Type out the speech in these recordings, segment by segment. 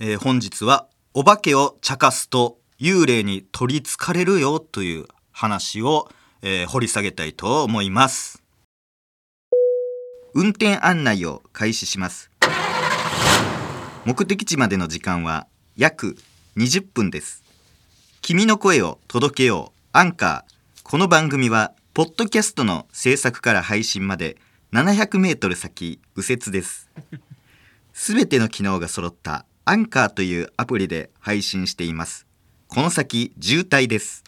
えー本日はお化けを茶化すと幽霊に取りつかれるよという話を、えー掘り下げたいと思います。運転案内を開始します。目的地までの時間は約20分です。君の声を届けようアンカー。この番組はポッドキャストの制作から配信まで700メートル先右折です。すべての機能が揃ったアンカーというアプリで配信しています。この先渋滞です。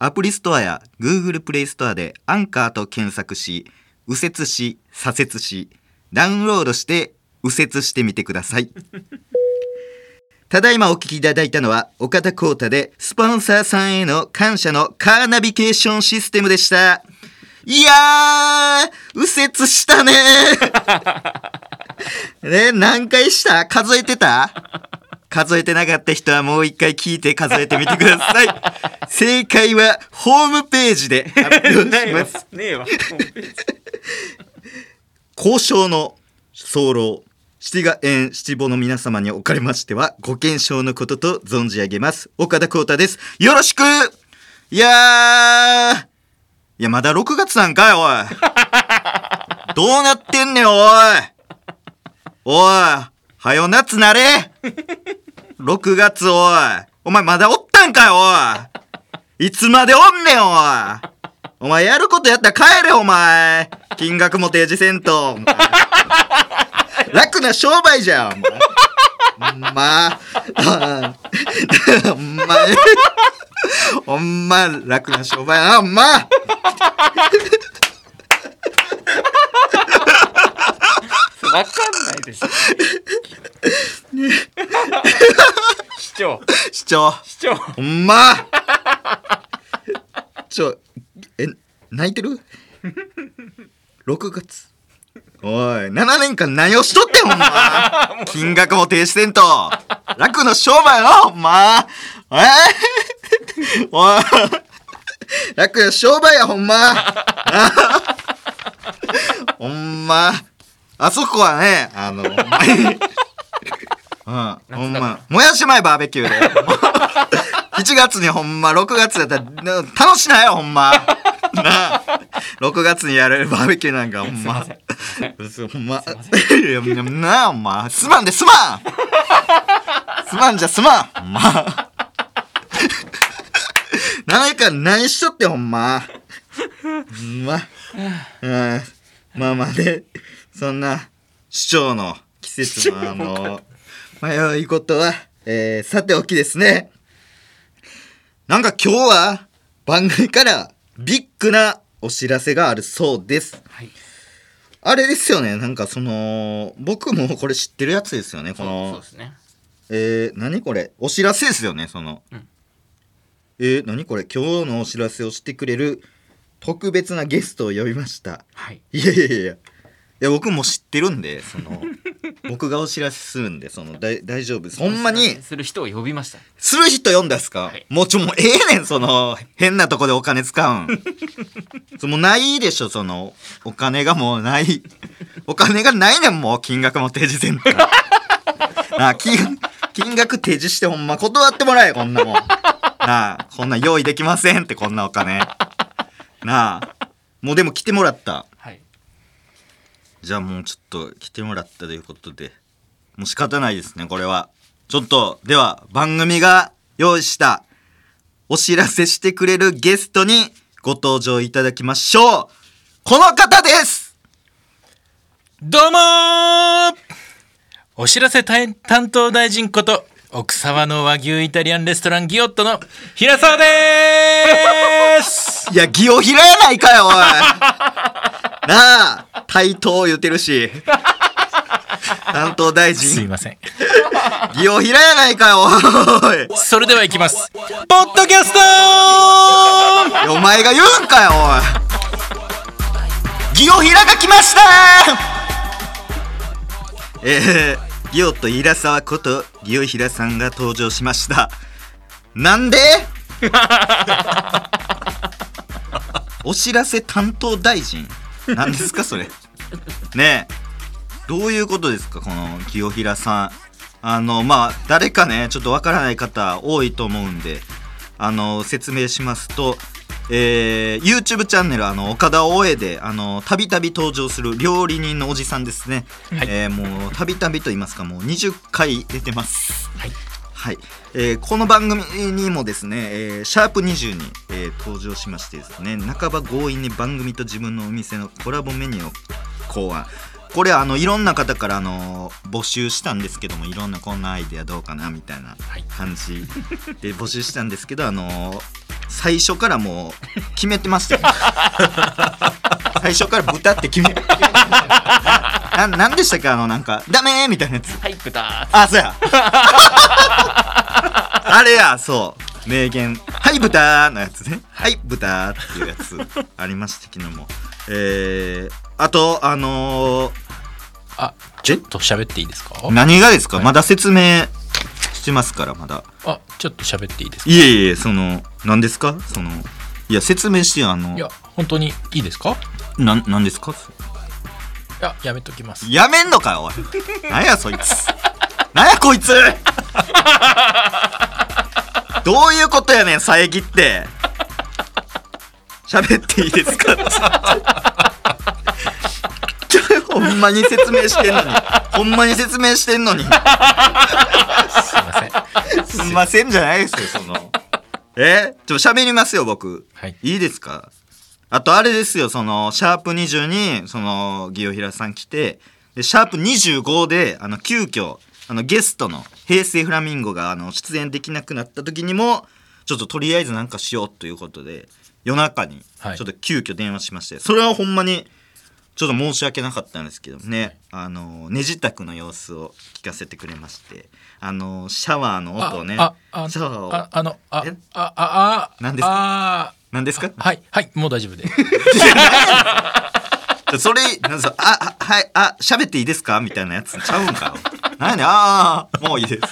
アプリストアや Google プレイストアでアンカーと検索し、右折し、左折し、ダウンロードして右折してみてください。ただいまお聞きいただいたのは岡田光太でスポンサーさんへの感謝のカーナビゲーションシステムでした。いやー、右折したね ね、何回した？数えてた？数えてなかった人はもう一回聞いて数えてみてください。正解はホームページで発表します。ねえわ。交渉の候七が縁七母の皆様におかれましてはご健勝のことと存じ上げます岡田光太ですよろしくいやーいやまだ6月なんかいおい。どうなってんねんおい。おいはよ夏なれ。6月おい。お前まだおったんかいおい。いつまでおんねんおい。お前やることやったら帰れお前。金額も提示せんと楽な商売じゃんお前まあほんまほんま楽な商売やなほんまわかんないです。市長、市長市長。ほんまちょえ泣いてる ?6 月おい7年間何をしとってんほんま金額も提示せんと。楽の商売やなほんまえ？おい。楽の商売やほんま。ほんま。あそこはねあのほんまに。うん、ほんま。もやしまいバーベキューで。7月にほんま、6月やったら、な楽しないよ、ほんま。なあ。6月にやれるバーベキューなんか、ほんま。嘘ほんま。いやなあ、ほんま。す まんですまんすまんじゃすまんほんま。何か何しとって、ほんま。ほんま。うん。まあまあね、そんな、市長の季節のあの、迷いことは、えー、さておきですね。なんか今日は番組からビッグなお知らせがあるそうです。はい。あれですよね、なんかその、僕もこれ知ってるやつですよね、こそうそうので、すね。えー、何これ？お知らせですよね、その。うんえー、何これ？今日のお知らせをしてくれる特別なゲストを呼びました。はい。いやいやいやいや。いや僕も知ってるんでその 僕がお知らせするんでそのだい大丈夫です。ほんまにする人を呼びました。する人読んだっすか、はい。もうちょもうええねんその変なとこでお金使うん。そもうないでしょそのお金がもうない。お金がないねんもう金額も提示せんとなあ金金額提示してほんま断ってもらえこんなもん。なあこんなん用意できませんってこんなお金。なあもうでも来てもらった。はい。じゃあもうちょっと来てもらったということで、もう仕方ないですね、これは。ちょっと、では番組が用意したお知らせしてくれるゲストにご登場いただきましょう。この方ですどうもーお知らせ担担当大臣こと奥沢の和牛イタリアンレストランギオットの平沢でーす。いや、ギオヒラやないかよ、おい。なあ、対等言うてるし。担当大臣、すいません。ギオヒラやないかよ、おい。それではいきます。ポッドキャスト。お前が言うんかよおい。ギオヒラが来ました。えー、ギオとイラサワことギオヒラさんが登場しました。なんで？お知らせ担当大臣？何ですかそれ？ねえ。どういうことですかこのギオヒラさん？あのまあ誰かねちょっとわからない方多いと思うんであの説明しますとえー、YouTube チャンネルあの岡田大江であのたびたび登場する料理人のおじさんですね、はい。えーもうたびたびと言いますかもう20回出てます。はい。はい、えーこの番組にもですね、えーシャープ20に、えー登場しましてですね半ば強引に番組と自分のお店のコラボメニューを考案。これあのいろんな方からあの募集したんですけどもいろんなこんなアイデアどうかなみたいなはい。感じで募集したんですけどあの最初からもう決めてましたよ 最初から豚って決めてましたよななんでしたっけ？あのなんか「ダメ!」みたいなやつはい豚あ、そうや。あれや、そう。名言。はい、豚のやつね。はい、豚っていうやつありましたけども。えー、あと、あのーあちょっと喋っていいですか？何がですか、はいまだ説明してますから、まだ。あちょっと喋っていいですか？いえいえ、その、何ですか？その、いや、説明してよ、あのい、や本当にいいですか？なん、なんですか？いややめときますやめんのかよ、おい。なんや、そいつ。なんや、こいつ どういうことやねん、遮って。喋っていいですか？ほんまに説明してんのに。ほんまに説明してんのに。すいませんませんじゃないですよ、その。え？ちょ、喋りますよ、僕。はい。いいですか？あとあれですよ、その、シャープ20に、その、ギオヒラさん来て、で、シャープ25で、あの、急遽、あの、ゲストの平成フラミンゴが、あの、出演できなくなった時にも、ちょっととりあえずなんかしようということで、夜中に、ちょはいっと急遽電話しまして、それはほんまに、ちょっと申し訳なかったんですけどね、あの、ねじたくの様子を聞かせてくれまして、あの、シャワーの音をね、ああシャワーをああのあえ？あああ何ですか？あ何ですか？はいはいもう大丈夫で それ、なんかあ、あはい、あ、喋っていいですか？みたいなやつちゃうんか？よ。なんやねんああ、もういいです。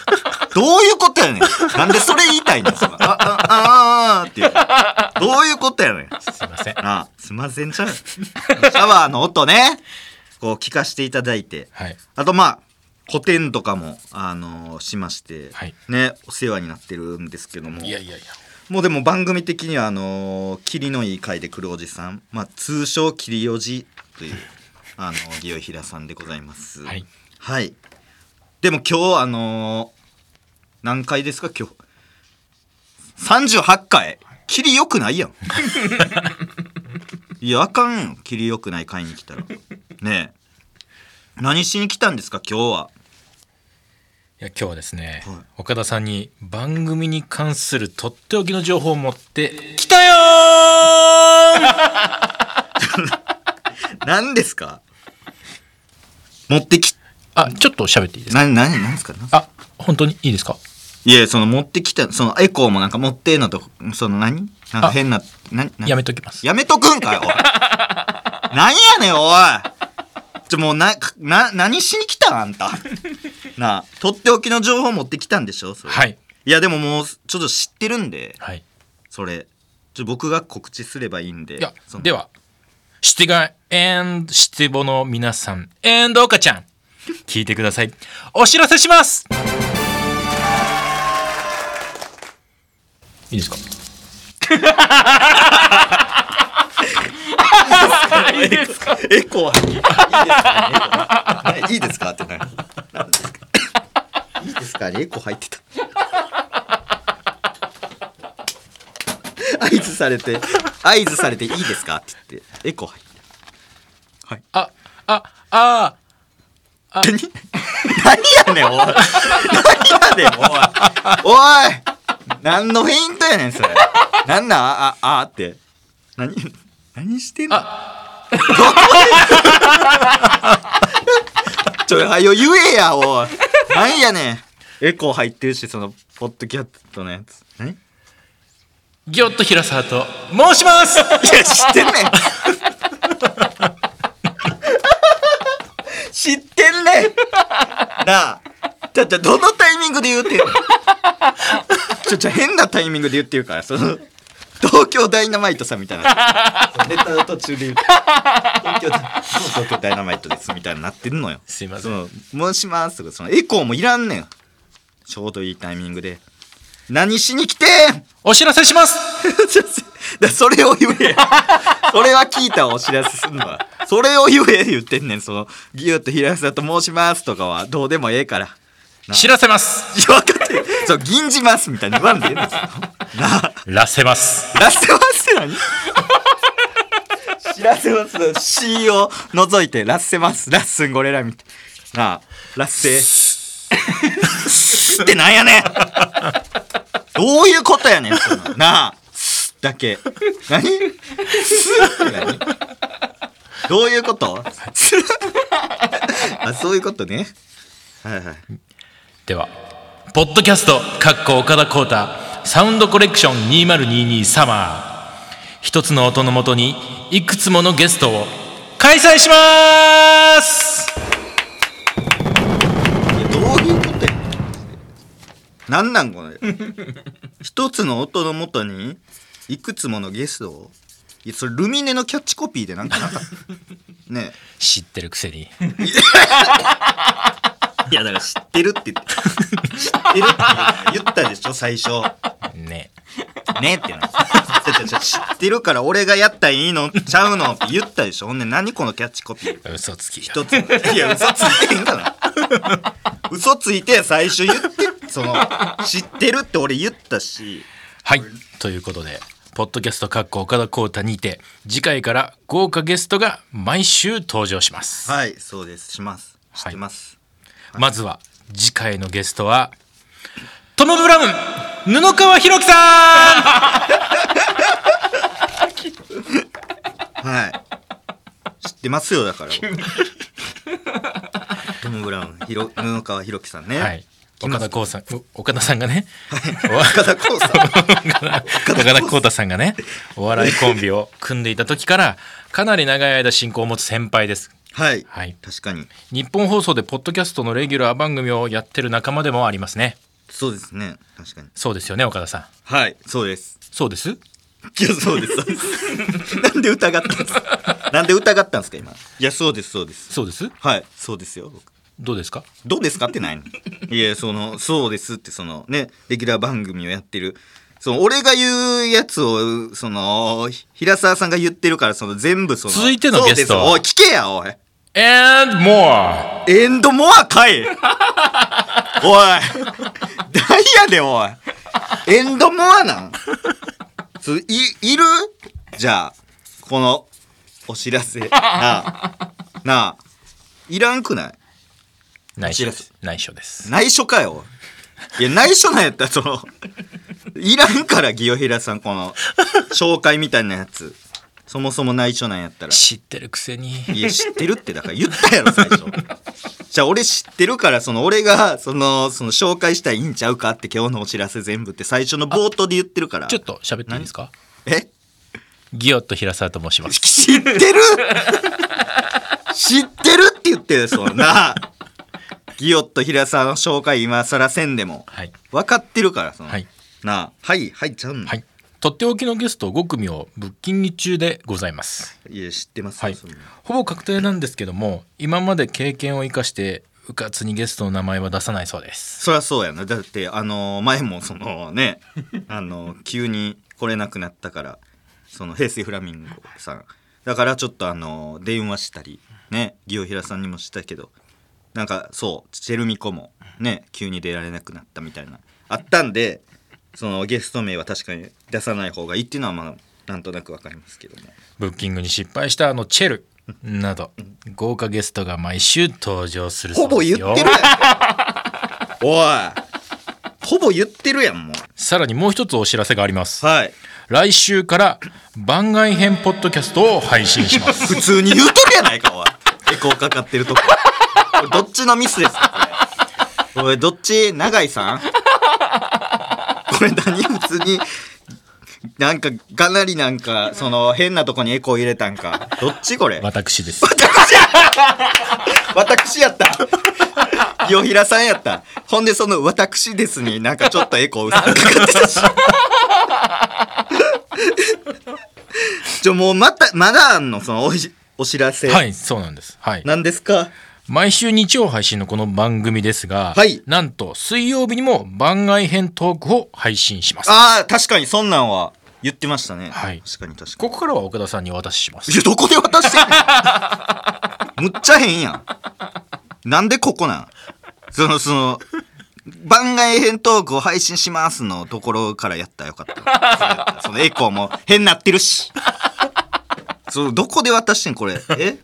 どういうことやねん。なんでそれ言いたいんですかあ、あ、あ、あ、っていう。どういうことやねん。すいませんなあ、すいませんちゃう。シャワーの音ね、こう聞かせていただいて。はいあとまあ、古典とかも、あのーしまして、はい。ね、お世話になってるんですけども。いやいやいや。もうでも番組的にはあのー、霧のいい回で来るおじさん、まあ、通称霧おじという あのギオヒラさんでございます。はい。はい。でも今日あのー何回ですか？今日。38回。霧良くないやん。いやあかんよ。霧良くない回に来たら。ねえ。何しに来たんですか？今日はいや今日はですね、はい。岡田さんに番組に関するとっておきの情報を持ってきたよー！何ですか？持ってきあちょっと喋っていいですか？何何何ですか？あ本当にいいですか？いや、その持ってきた、そのエコーもなんか持ってんのと、その何？なんか変な、な、なやめときます。やめとくんかよ、おい。なんやねん、おい。ちょ、もうな、な、何しに来たんあんた？なあ、とっておきの情報持ってきたんでしょ？それ。はい。いや、でももう、ちょっと知ってるんで、はい。それ。ちょ、僕が告知すればいいんで。いやその。では。シティガンエンドシティボの皆さん。エンド岡ちゃん。聞いてください。お知らせします。いいですか？いいですかエコーいいですかねエコーいいですかってなる。なんですかいいですか？ねエコー入ってた。合図されて、合図されていいですか？って言って、エコー入ってあああた。何？何やねん、おい。何やねん、おい。おい何のフェイントやねん、それ。なんなんあ、あ、あって。何何してんの？ちょ、はよ言えや、おい。なんやねん。エコー入ってるし、その、ポッドキャットのやつ。何いギョッと平沢と申しますや、知ってんねん。知ってんねん。なあ。ちょ、ちょ、どのタイミングで言うてんの？ちょ、ちょ、変なタイミングで言ってるから、その、東京ダイナマイトさんみたいな。ネタの途中で言う。て。東京だ東京ダイナマイトですみたいになってるのよ。すいません。そのもしますとかそのエコーもいらんねんちょうどいいタイミングで。何しに来てん？お知らせします。だ それを言え。それは聞いたわお知らせすんのはそれを言え言ってんねん。そのギュッと平沢と申しますとかはどうでもええから知らせます。いや分かってるそう銀じますみたいに言わんでええねんな。あらせます。ラッセマスって何？知らせますの C を除いてラッセマスラッスンゴレラみたいなあラッセ。ってなんやねん。どういうことやねんそのな。あ。だけ。何？何？どういうこと？あそういうことね。はいはいではポッドキャストかっこ岡田浩太サウンドコレクション2022サマー。一つの音のもとにいくつものゲストを開催します！どういうことやなんなんこれ？一つの音のもとにいくつものゲストを？いやそれルミネのキャッチコピーでなんかなかった？ね知ってるくせに いやだから知ってるって言って知ってるって言ったでしょ最初。ね。ねってなちょちょ知ってるから俺がやったらいいの？ちゃうの？って言ったでしょ。ほんで何このキャッチコピー？嘘つき。一つ。いや嘘ついてへんから。嘘ついて最初言ってその知ってるって俺言ったし。はい。ということでポッドキャストかっこ岡田浩太にて次回から豪華ゲストが毎週登場します、はいそうです。します。知ってます、まずは次回のゲストはトム・ブラウン布川博樹さ はい。知ってますよだから。トム・ブラウンひろ布川博樹さんね。んはい。岡田浩さんお岡田さんがね。岡田光さん。岡田浩太さんがねお笑いコンビを組んでいた時からかなり長い間親交を持つ先輩ですはい、はい。確かに。日本放送でポッドキャストのレギュラー番組をやってる仲間でもありますね。そうですね。確かに。そうですよね岡田さん。はい。そうです。そうです？いやそう です。なんで疑ったんです？かなんで疑ったんですか今？いやそうですそうです。そうです？はい。そうですよ。僕どうですか？どうですかってないの。いやそのそうですってそのねレギュラー番組をやってるその俺が言うやつをそのひ平沢さんが言ってるからその全部その続いてのゲストは？そうですおい聞けやおい。And more. エンドモアかい。おい。ダイヤでおい。エンドモアなん。ついいる？じゃあこのお知らせ。なあ。なあ。いらんくない？内緒です。内緒です。内緒かよ。いや内緒なんやったらそのいらんからギヨヒラさんこの 紹介みたいなやつ。そもそも内緒なんやったら。知ってるくせに。いや知ってるってだから言ったやろ最初。じゃあ俺知ってるからその俺がそのその紹介したらいいんちゃうかって今日のお知らせ全部って最初の冒頭で言ってるから。ちょっと喋っていいですか？え？ギオット平沢と申します。知ってる？知ってるって言ってるそんなギオット平沢の紹介今更せんでも。はい。分かってるからその、はいな。あはいはいちゃうん。はい。とっておきのゲスト5組をブッキング中でございます。いや知ってますよ、はい。ほぼ確定なんですけども今まで経験を生かしてうかつにゲストの名前は出さないそうです。そりゃそうやな。だってあの前もそのね あの急に来れなくなったからその平成フラミンゴさん。だからちょっとあの電話したりねギオヒラさんにもしたけどなんかそうチェルミコもね急に出られなくなったみたいなあったんでそのゲスト名は確かに出さない方がいいっていうのはまあなんとなくわかりますけどもブッキングに失敗したあのチェル。など豪華ゲストが毎週登場するそほぼうですよ。言ってるやん。おい。ほぼ言ってるやんもう。さらにもう一つお知らせがあります。はい。来週から番外編ポッドキャストを配信します。普通に言うとるやないかおい。エコーかかってるとこ。どっちのミスですかこれ。おいどっち？永井さん？これ何普通になんかかなりなんかその変なとこにエコー入れたんか。どっちこれ？私です。私やった。清平さんやった。ほんでその「私です」になんかちょっとエコー薄くかかってたしちょもうまたまだあんの？そのおいお知らせ、はいそうなんです。はい。何ですか？毎週日曜配信のこの番組ですが、はい。なんと水曜日にも番外編トークを配信します。ああ確かにそんなんは言ってましたね。はい。確かに確かに。ここからは岡田さんにお渡しします。いやどこで渡してんの むっちゃ変やん。なんでここなん？そのその番外編トークを配信しますのところからやったらよかった。そのエコーも変なってるし。そうどこで渡してんこれ？え？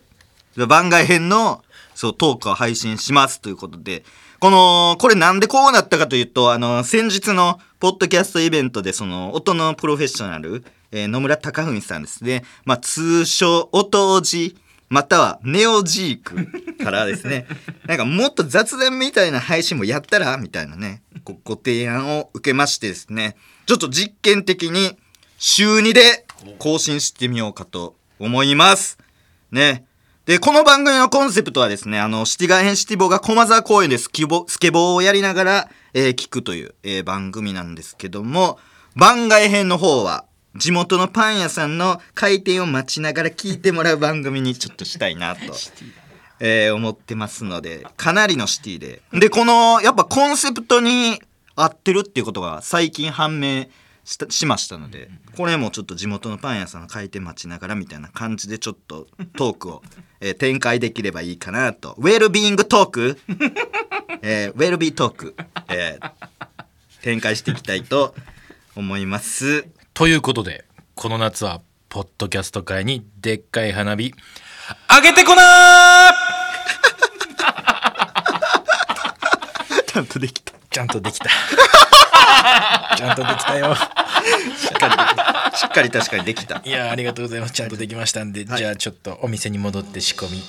番外編のそうトークを配信しますということでこのこれなんでこうなったかというとあの先日のポッドキャストイベントでその音のプロフェッショナル、えー野村貴文さんですね、まあ、通称音おじまたはネオジークからですね なんかもっと雑談みたいな配信もやったらみたいなねごご提案を受けましてですねちょっと実験的に週2で更新してみようかと思います。ね。で、この番組のコンセプトはですね、あの、シティガー編シティボーが駒沢公園でスケボー、スケボーをやりながら、えー聞くという、えー番組なんですけども、番外編の方は、地元のパン屋さんの開店を待ちながら聞いてもらう番組にちょっとしたいなと、えー思ってますので、かなりのシティで。で、この、やっぱコンセプトに合ってるっていうことが最近判明したしましたので、これもちょっと地元のパン屋さんの開店待ちながらみたいな感じでちょっとトークを、えー展開できればいいかなと。ウェルビーイングトーク、えーウェルビートーク、えー展開していきたいと思います。ということでこの夏はポッドキャスト界にでっかい花火あげてこなー ちゃんとできた。ちゃんとできた。ちゃんとできたよ。しっかり、しっかり確かにできた。いやーありがとうございます。ちゃんとできましたんで、じゃあちょっとお店に戻って仕込み。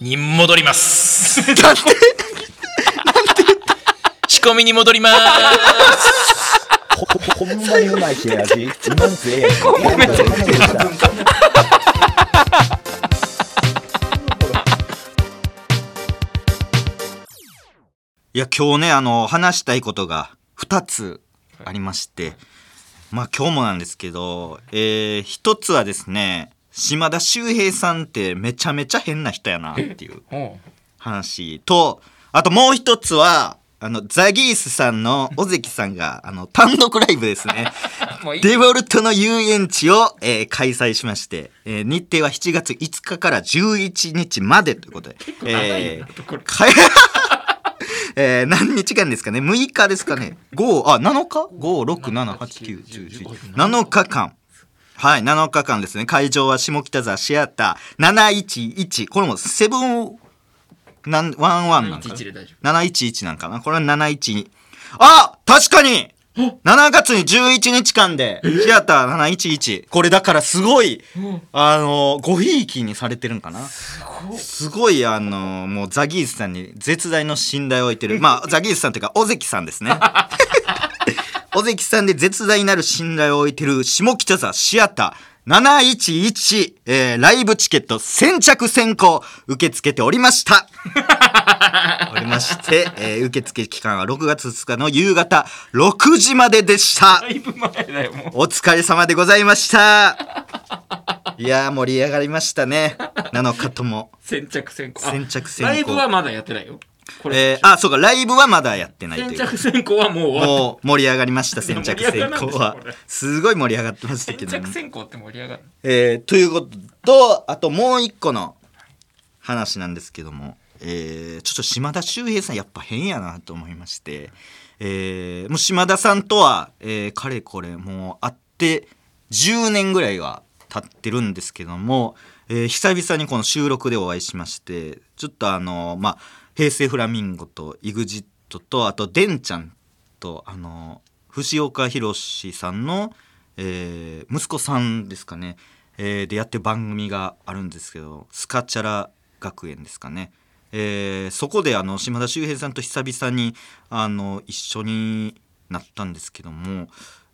に戻ります。なんで？仕込みに戻ります。ほほほんまにうまい切れ味なんつええや？今日ねあの話したいことが2つありまして、まあ今日もなんですけど、えー、1つはですね島田秀平さんってめちゃめちゃ変な人やなっていう話。とあともう一つはあのザギースさんの尾関さんがあの単独ライブですね。デボルトの遊園地を、えー開催しまして、えー日程は7月5日から11日までということで、えーかえー何日間ですかね？6日ですかね？5あ7日 ?5678910 7日間。はい7日間ですね。会場は下北沢シアター。711これもセブンなんワンワンなんかな？711で大丈711なんかな？これは712あ確かに7月に11日間でシアター711これだからすごいあのごひいきにされてるんかな。すごいあのもうザギースさんに絶大の信頼を置いてる。まあザギースさんというか尾関さんですね。尾関さんで絶大なる信頼を置いてる下北沢シアター711、えーライブチケット先着先行受け付けておりました。おりまして、えー受付期間は6月2日の夕方6時まででした。だいぶ前だよもうお疲れ様でございました。いやー盛り上がりましたね。7日とも。先着先行あ先着先行ライブはまだやってないよこれ、えーあ、そうか、ライブはまだやってないという。先着先行はもう終わっもう盛り上がりました、先着先行は。盛り上がらないでしょこれ。すごい盛り上がってましたけどた先着先行って盛り上がるえーということとあともう一個の話なんですけども、えーちょっと島田秀平さんやっぱ変やなと思いまして、えーもう島田さんとは、えーかれこれもう会って10年ぐらいは経ってるんですけども、えー久々にこの収録でお会いしましてちょっとあのまあ平成フラミンゴと EXIT とあとデンちゃんとあの藤岡弘さんの、えー息子さんですかね、えーでやってる番組があるんですけどスカチャラ学園ですかね、えーそこであの島田秀平さんと久々にあの一緒になったんですけども、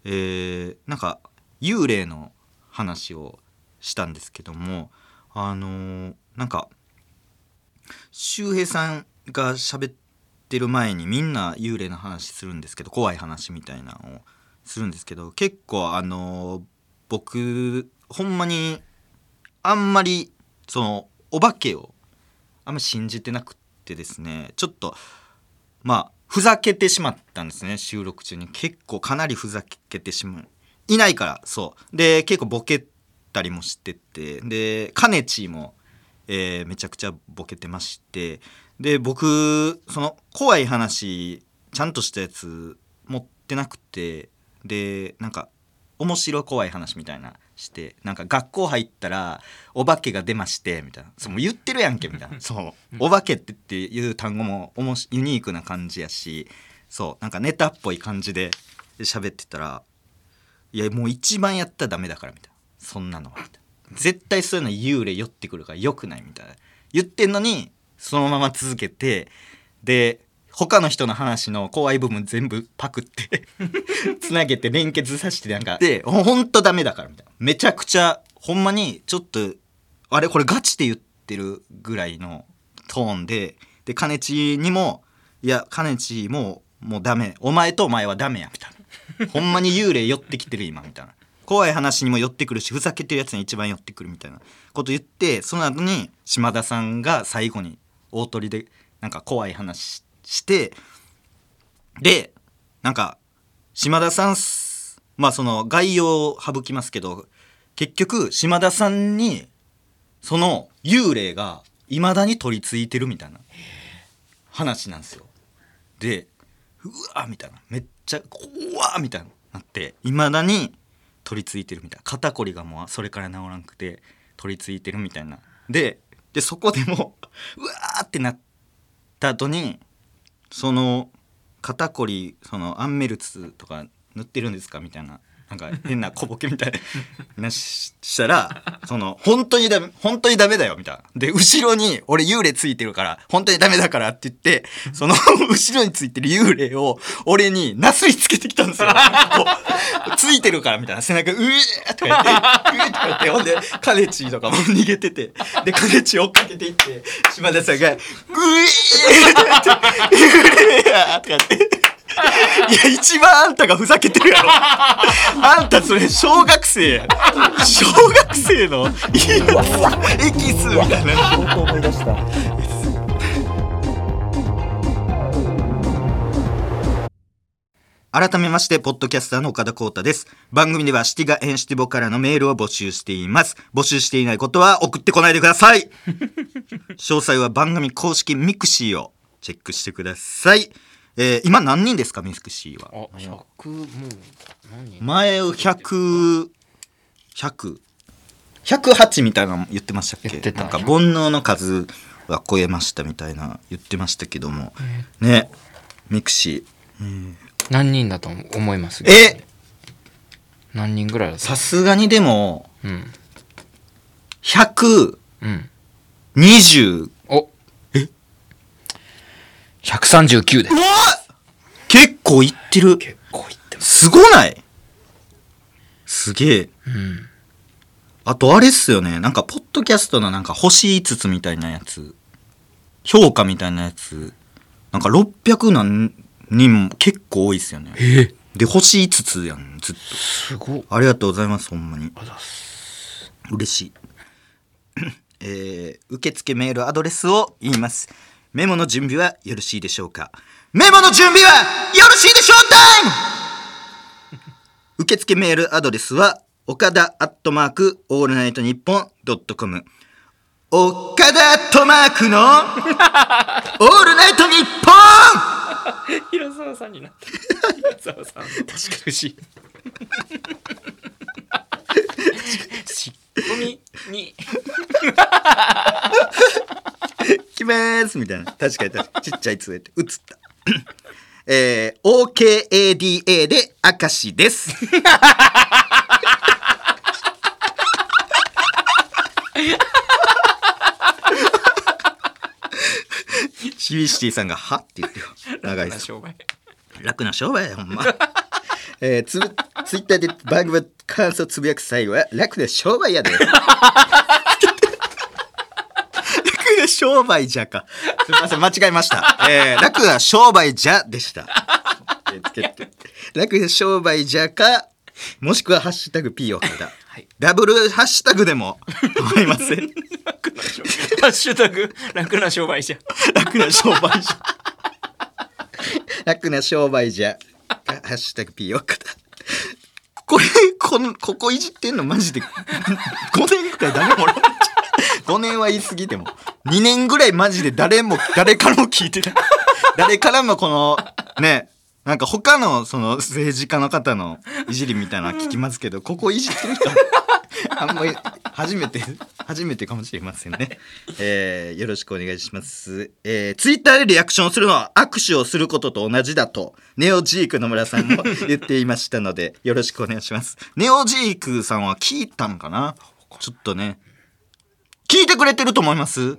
えーなんか幽霊の話をしたんですけどもあのーなんか周平さんが喋ってる前にみんな幽霊の話するんですけど怖い話みたいなのをするんですけど結構あの僕ほんまにあんまりそのお化けをあんま信じてなくってですねちょっとまあふざけてしまったんですね収録中に。結構かなりふざけてしまう。いないからそう。で結構ボケたりもしててでカネチーも、えーめちゃくちゃボケてましてで僕その怖い話ちゃんとしたやつ持ってなくてでなんか面白怖い話みたいなしてなんか学校入ったらお化けが出ましてみたいな。そう言ってるやんけみたいな。そう。お化けってっていう単語もおもしユニークな感じやしそう。なんかネタっぽい感じで喋ってたらいやもう一番やったらダメだからみたいなそんなのは絶対そういうの幽霊寄ってくるから良くないみたいな。言ってんのにそのまま続けてで他の人の話の怖い部分全部パクって つなげて連結させてなんかでほほんとダメだからみたいな。めちゃくちゃほんまにちょっとあれこれガチで言ってるぐらいのトーンでで兼地にも「いや兼地ももうダメ。お前とお前はダメや」みたいな。ほんまに幽霊寄ってきてる今みたいな怖い話にも寄ってくるしふざけてるやつに一番寄ってくるみたいなこと言ってその後に島田さんが最後に大鳥でなんか怖い話してでなんか島田さんまあその概要を省きますけど結局島田さんにその幽霊がいまだに取り付いてるみたいな話なんですよ。でうわみたいなめっちゃ怖っみたいななっていまだに取り付いてるみたいな。肩こりがもうそれから治らんくて取り付いてるみたいな。ででそこでも うわーってなった後にその肩こりそのアンメルツとか塗ってるんですかみたいな。なんか変な小ボケみたいなししたら その本当にダメ本当にダメだよみたいなで後ろに俺幽霊ついてるから本当にダメだからって言ってその 後ろについてる幽霊を俺になすりつけてきたんですよ ついてるからみたいな背中うえとか言ってうえとか言ってほんでカネチーとかも逃げててでカネチー追っかけていって島田さんが「うえー!」とか言って「幽霊や!」とか言って。いや、一番あんたがふざけてるやろ。あんたそれ、小学生や。小学生の、いエキスみたいな。相当思い出した。改めまして、ポッドキャスターの岡田光太です。番組ではシティガ and シティボからのメールを募集しています。募集していないことは送ってこないでください。詳細は番組公式ミクシーをチェックしてください。えー今何人ですか、ミクシーは？あ100もう何人？前100、100、108みたいなの言ってましたっけ？言ってた。なんか煩悩の数は超えましたみたいな言ってましたけども。ね、ミクシー。何人だと思います？え？何人ぐらいさすがにでも、うん。120、うんおえ139でうわ結構いってる。結構いってますすごない？すげえ。うんあとあれっすよね。なんか、ポッドキャストのなんか星5つみたいなやつ。評価みたいなやつ。なんか600何人も結構多いっすよね。えで、星5つやん、ずっと。すごっありがとうございます、ほんまに。あざっす嬉しい。えー、受付メールアドレスを言います。メモの準備はよろしいでしょうか？メモの準備はよろしいでしょうタイム！受付メールアドレスは、岡田アットマークオールナイトニッポンドットコム。岡田アットマークの オールナイトニッポン！平沢さんになってる平沢さん。確かにしいツッコミに きまーすみたいな。確かに確かに。ちっちゃい杖って映った。えー、OKADA で明石です。シビシティさんが「は」って言ってよ長いです商売楽な商売やほんまえー、つツイッターで番組感想つぶやく際は楽な商売やで。楽な商売じゃか。すみません間違えました、えー、楽な商売じゃでした。楽な商売じゃかもしくはハッシュタグ P を貼った、はい。ダブルハッシュタグでも構いません。ハッシュタグ楽な商売じゃ。楽な商売じゃ。楽な商売じゃ。ハッシュタグ P よかったこれこのここいじってんのマジで。5年くらい誰もおらん5年は言い過ぎても。2年ぐらいマジで誰も誰からも聞いてない。誰からもこのねなんか他のその政治家の方のいじりみたいなの聞きますけどここいじってる人 あんまり初めて初めてかもしれませんね、えーよろしくお願いします、えー、ツイッターでリアクションするのは握手をすることと同じだとネオジーク野村さんも言っていましたので よろしくお願いします。ネオジークさんは聞いたのかな？ちょっとね聞いてくれてると思います？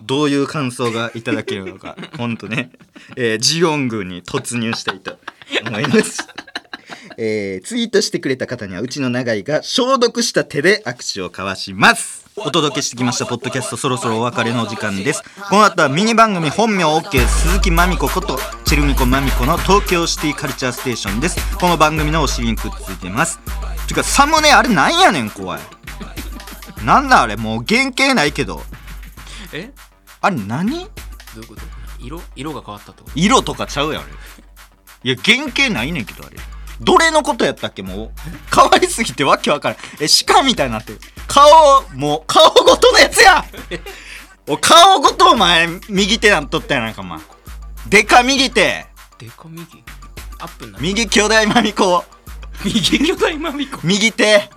どういう感想がいただけるのか。本当ね、えージオン軍に突入したいと思いますえーツイートしてくれた方にはうちの永井が消毒した手で握手を交わします。お届けしてきましたポッドキャストそろそろお別れのお時間です。この後はミニ番組本名 OK 鈴木まみこことチェルミコまみこの東京シティカルチャーステーションです。この番組のお尻にくっついてます。てかサムネあれなんやねん怖い。なんだあれもう原型ないけど。え？あれ何？どういうこと？色？色が変わったと？色とかちゃうやんあれ。いや原型ないねんけどあれどれのことやったっけもう。可愛すぎてわけわからん。え鹿みたいになってる。顔もう顔ごとのやつや。お顔ごとお前右手なんとったやないかお前。でか右手。でか右？アップになる右巨大まみこ。右巨大マミコ右手。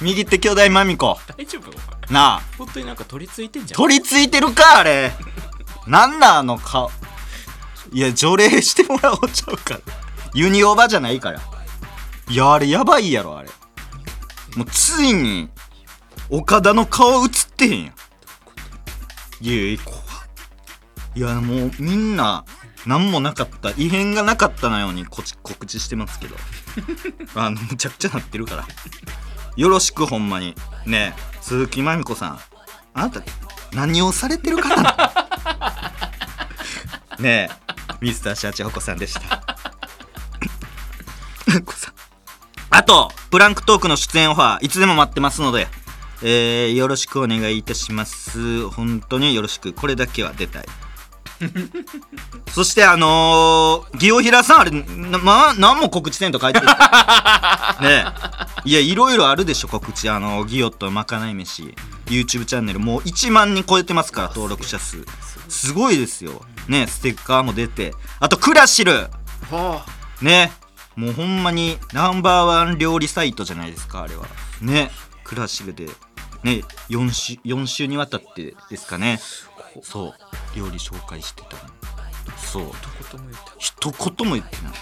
右手巨大まみこ。大丈夫？なあ。本当になんか取り付いてんじゃん？取り付いてるかあれ。なんだあの顔。いや除霊してもらおうちゃうからユニオバじゃないから。いやあれやばいやろあれ。もうついに岡田の顔映ってへんや。んいやいや怖っ。いやもうみんな何もなかった異変がなかったなようにこち告知してますけど。あのむちゃくちゃなってるから。よろしくほんまに。ねえ鈴木まみこさん。あなた何をされてる方なの？ねえミスターシャチホコさんでしたこさんあとプランクトークの出演オファーいつでも待ってますのでえーよろしくお願いいたします。本当によろしく。これだけは出たい。そしてあのー、ギオヒラさんあれな、ま、何も告知せんと書いてる ねえ。いやいろいろあるでしょ告知。あのギオットまかない飯。YouTube チャンネル。もう1万人超えてますから登録者数。すごいですよ。ねステッカーも出て。あとクラシル。はねもうほんまにナンバーワン料理サイトじゃないですかあれは。ね。クラシルで。ね。4週4週にわたってですかね。そう。料理紹介してたの。そう。あ一言も言って一言も言ってない。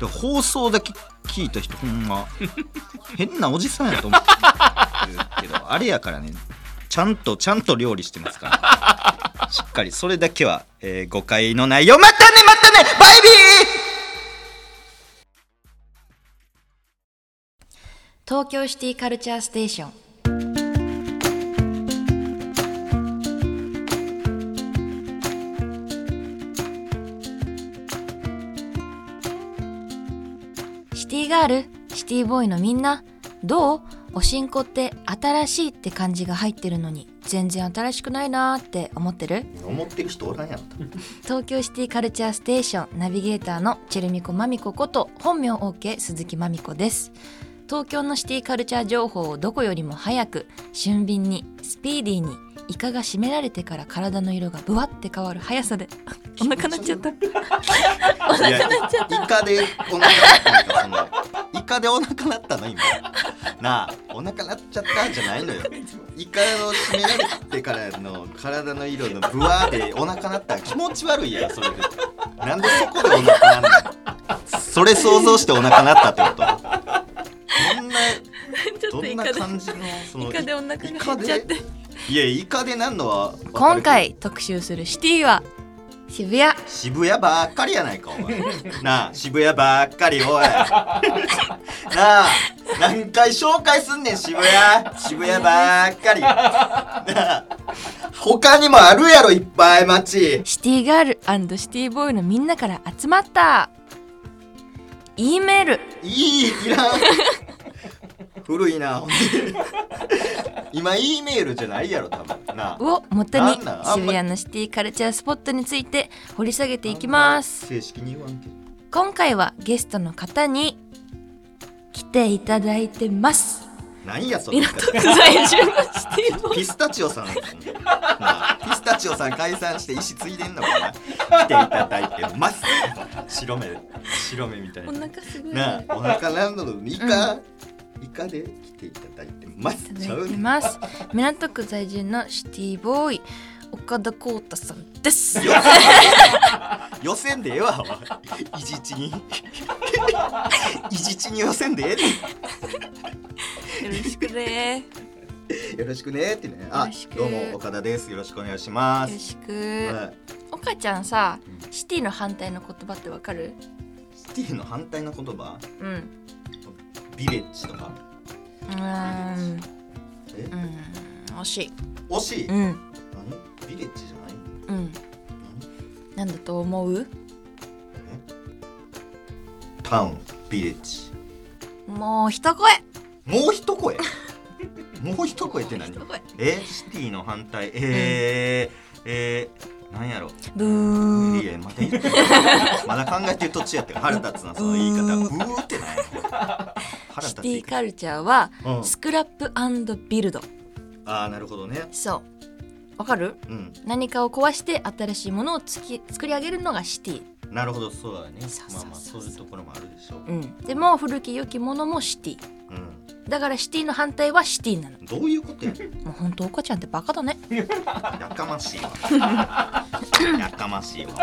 だ放送だけ聞いた人ほんま 変なおじさんやと思ってるけどあれやからね。ちゃんとちゃんと料理してますから。しっかりそれだけは、えー誤解のないよ。またねまたねバイビー東京シティカルチャーステーション。シティガールシティボーイのみんなどうおしんこって新しいって感じが入ってるのに全然新しくないなーって思ってる？思ってる人おらんやろ。東京シティカルチャーステーションナビゲーターのチェルミコマミコこと本名 OK 鈴木まみこです東京のシティカルチャー情報をどこよりも早く俊敏にスピーディーにイカが締められてから体の色がブワって変わる速さで。お腹なっちゃった。お腹なっちゃったイカでお腹なったのイカでお腹なったの今。なあお腹なっちゃったじゃないのよ。イカの締められてからの体の色のブワーでお腹なったら気持ち悪いやんそれで。なんでそこでお腹なんのそれ想像してお腹なったってこと？どんな感じのそのイカでお腹が減っちゃって。いやイカでなんのは今回特集するシティは渋谷。渋谷ばっかりやないかお前。なあ渋谷ばっかりおい。なあ何回紹介すんねん渋谷。渋谷ばっかり。なあ他にもあるやろいっぱい街。シティガールシティボーイのみんなから集まった。E メール。いいいらん古いな。ほんで今 E メールじゃないやろ多分。なを元になんなん？あんま渋谷のシティカルチャースポットについて掘り下げていきます。正式に言わんけ。ど今回はゲストの方に来ていただいてます。なんやそれ港区在住のシティボーイ。ピスタチオさんピスタチオさん解散して石継いでんのかな。来ていただいてます。白目白目みたいおな腹すごいなあ。お腹なんだろうイカ、イカで来ていただいてます。いただいてます。港区在住のシティボーイ岡田光太さんです。よ予選 でええわおい。いじちに。いじちに予選でええろしくね。でよろしくねってね。よあどうも岡田です。よろしくお願いします。よろしく。はい。岡ちゃんさシティの反対の言葉ってわかる？シティの反対の言葉？うんビレッジとか。うーんえうん。惜しい。惜しい、うん。何？ビレッジじゃないうん。なんだと思う？タウンビレッジ。もう一声。もう一声？もう一声って何？え？シティの反対？えー、えー、なんやろ？ブー。いやまだ まだ考えてる途中やったから腹立つなその言い方。うブーってないシつティカルチャーはうん。スクラップビルド。ああなるほどね。そう。わかる？うん。何かを壊して新しいものをつき作り上げるのがシティ、なるほどそうだね。まあまあそういうところもあるでしょう。うん、でも古き良きものもシティ。うん。だからシティの反対はシティなの。どういうことやねん。もうほんと岡ちゃんってバカだね。やかましいわ。やかましいわ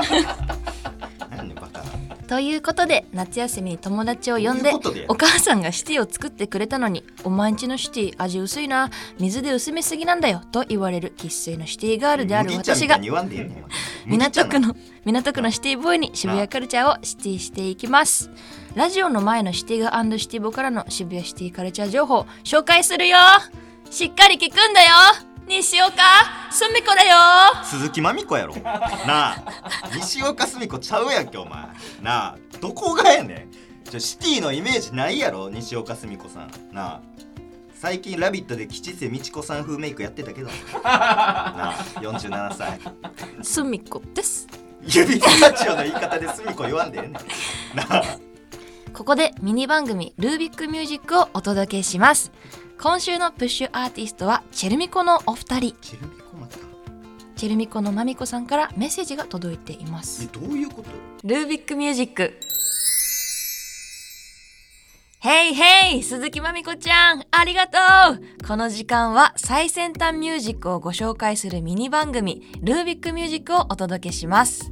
ということで夏休みに友達を呼んでお母さんがシティを作ってくれたのに「お前んちのシティ味薄いな。水で薄めすぎなんだよ」と言われる生粋のシティガールである私が。港区麦の港区のシティボーイに渋谷カルチャーをシティしていきます。ラジオの前のシティガシティボからの渋谷シティカルチャー情報紹介するよ。しっかり聞くんだよ西岡すみこだよ。茶鈴木まみこやろ。なあ。西岡澄子ちゃうやんけお前。なあ。どこがやねん。ちょシティのイメージないやろ西岡澄子さん。なあ。最近「ラビット!」で吉瀬美智子さん風メイクやってたけど。なあ。47歳すみこです。指タチオの言い方で澄子言わんでええねん。なあ。ここでミニ番組ルービックミュージックをお届けします今週のプッシュアーティストはチェルミコのお二人。チェルミコまたチェルミコのまみこさんからメッセージが届いていまえすどういうこと？ルービックミュージック。ヘイヘイ鈴木まみこちゃんありがとう。この時間は最先端ミュージックをご紹介するミニ番組ルービックミュージックをお届けします。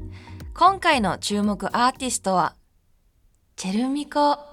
今回の注目アーティストはチェルミコ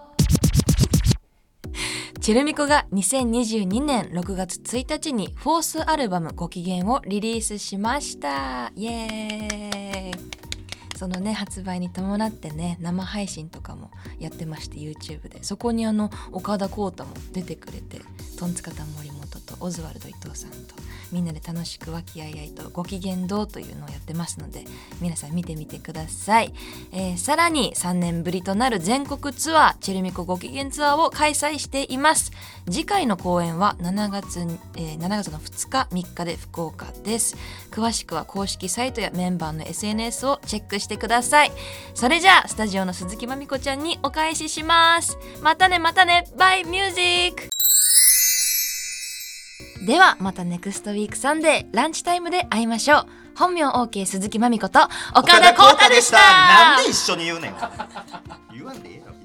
チェルミコが2022年6月1日にフォースアルバムご機嫌をリリースしました。イエーイ。そのね発売に伴ってね生配信とかもやってまして YouTube で。そこにあの岡田浩太も出てくれてトンツカタン森本とオズワルド伊藤さんと。みんなで楽しく和気あいあいとご機嫌堂というのをやってますので皆さん見てみてください、えーさらに3年ぶりとなる全国ツアーチェルミコご機嫌ツアーを開催しています。次回の公演は7月,、えー7月の2日3日で福岡です。詳しくは公式サイトやメンバーの SNS をチェックしてください。それじゃあスタジオの鈴木まみこちゃんにお返しします。またねまたね。バイミュージック。ではまたネクストウィークサンデーランチタイムで会いましょう。本名 OK 鈴木まみこと岡田浩太でした。なんで一緒に言うねん。言わんでええやろ。